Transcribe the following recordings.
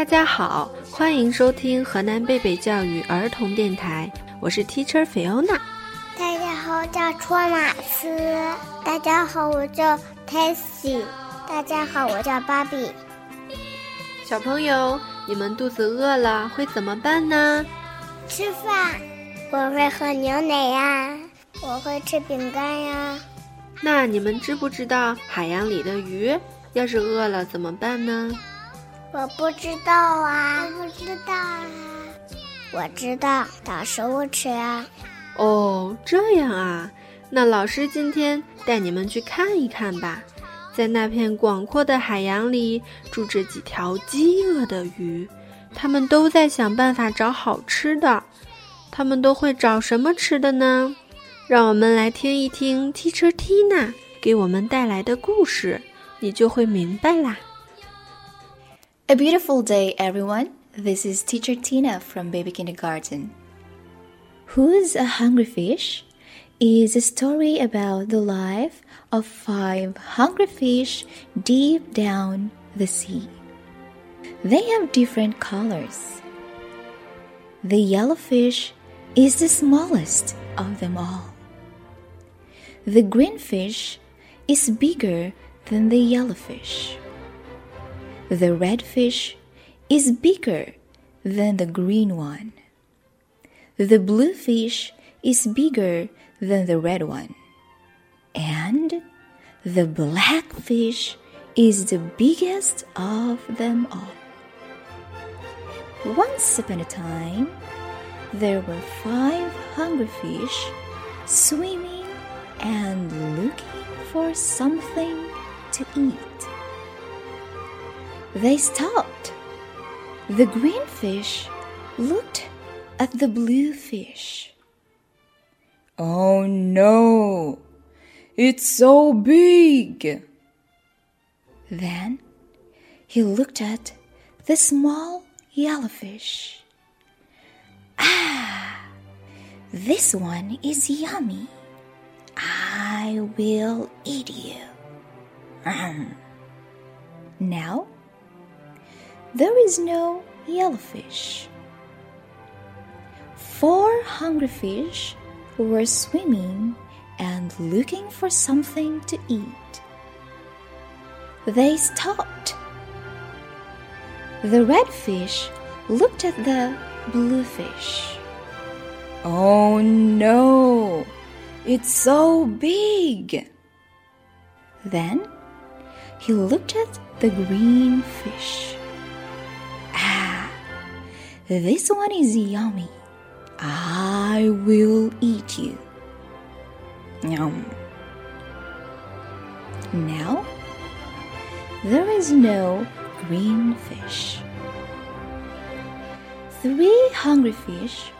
大家好，欢迎收听河南贝贝教育儿童电台，我是 Teacher Fiona。大家好，我叫托马斯。大家好，我叫 Tessie。大家好，我叫芭比。小朋友，你们肚子饿了会怎么办呢？吃饭。我会喝牛奶呀。我会吃饼干呀。那你们知不知道海洋里的鱼要是饿了怎么办呢？我不知道啊，我不知道啊。我知道，找食物吃啊。哦，这样啊。那老师今天带你们去看一看吧。在那片广阔的海洋里，住着几条饥饿的鱼，它们都在想办法找好吃的。它们都会找什么吃的呢？让我们来听一听 Teacher Tina 给我们带来的故事，你就会明白啦。A beautiful day, everyone. This is Teacher Tina from Baby Kindergarten. Who's a Hungry Fish? is a story about the life of five hungry fish deep down the sea. They have different colors. The yellow fish is the smallest of them all. The green fish is bigger than the yellow fish. The red fish is bigger than the green one. The blue fish is bigger than the red one. And the black fish is the biggest of them all. Once upon a time, there were five hungry fish swimming and looking for something to eat. They stopped. The green fish looked at the blue fish. Oh no! It's so big! Then he looked at the small yellowfish. Ah, this one is yummy. I will eat you. Now, there is no yellowfish. Four hungry fish were swimming and looking for something to eat. They stopped. The red fish looked at the blue fish. Oh no! It's so big! Then he looked at the green fish. This one is yummy. I will eat you. Yum. Now, there is no green fish. Three hungry fish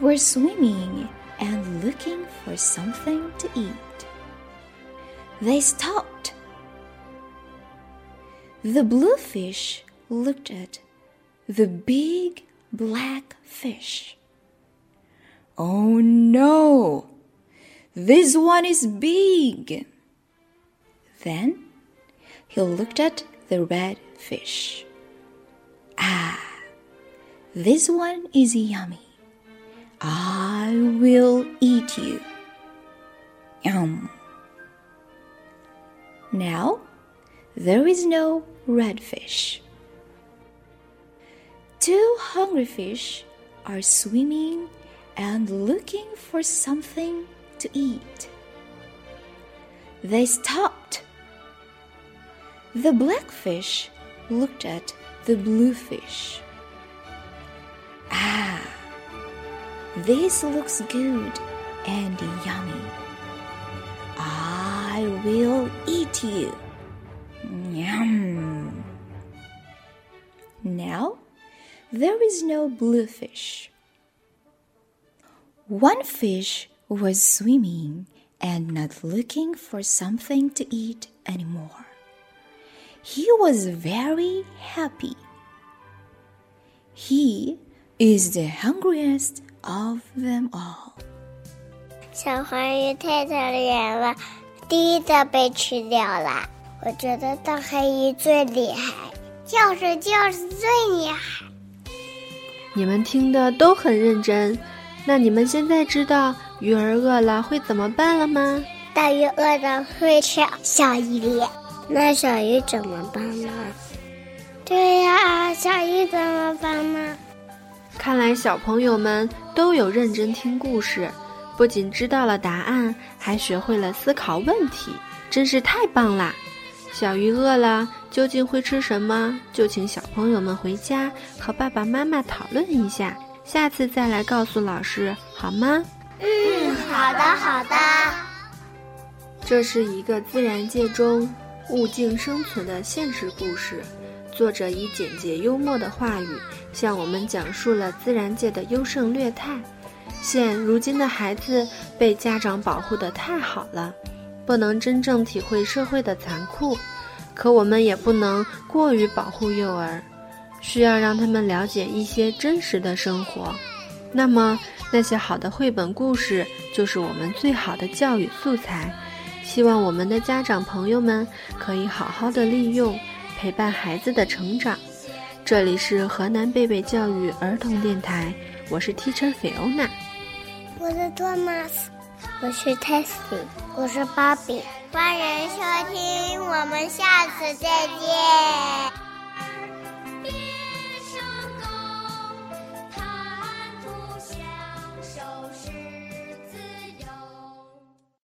were swimming and looking for something to eat. They stopped. The blue fish looked at the big black fish. Oh no! This one is big! Then he looked at the red fish. Ah, this one is yummy. I will eat you. Yum. Now there is no red fish. Two hungry fish are swimming and looking for something to eat. They stopped. The black fish looked at the blue fish. Ah, this looks good and yummy. I will eat you. Yum. there is no blue fish. One fish was swimming and not looking for something to eat anymore. He was very happy. He is the hungriest of them all. 小黄鱼太可怜了，第一个被吃掉了。我觉得大黑鱼最厉害， 就是就是最厉害。 你们听的都很认真，那你们现在知道鱼儿饿了会怎么办了吗？大鱼饿了会吃小鱼，那小鱼怎么办呢？对呀，小鱼怎么办呢？看来小朋友们都有认真听故事，不仅知道了答案，还学会了思考问题，真是太棒啦！小鱼饿了，究竟会吃什么？就请小朋友们回家和爸爸妈妈讨论一下，下次再来告诉老师，好吗？嗯，好的，好的。这是一个自然界中物竞生存的现实故事，作者以简洁幽默的话语向我们讲述了自然界的优胜劣汰。现如今的孩子被家长保护的太好了。不能真正体会社会的残酷，可我们也不能过于保护幼儿，需要让他们了解一些真实的生活。那么，那些好的绘本故事就是我们最好的教育素材。希望我们的家长朋友们可以好好的利用，陪伴孩子的成长。这里是河南贝贝教育儿童电台，我是 Teacher Fiona，我是 Thomas。我是 Tessie，我是芭比，欢迎收听，我们下次再见。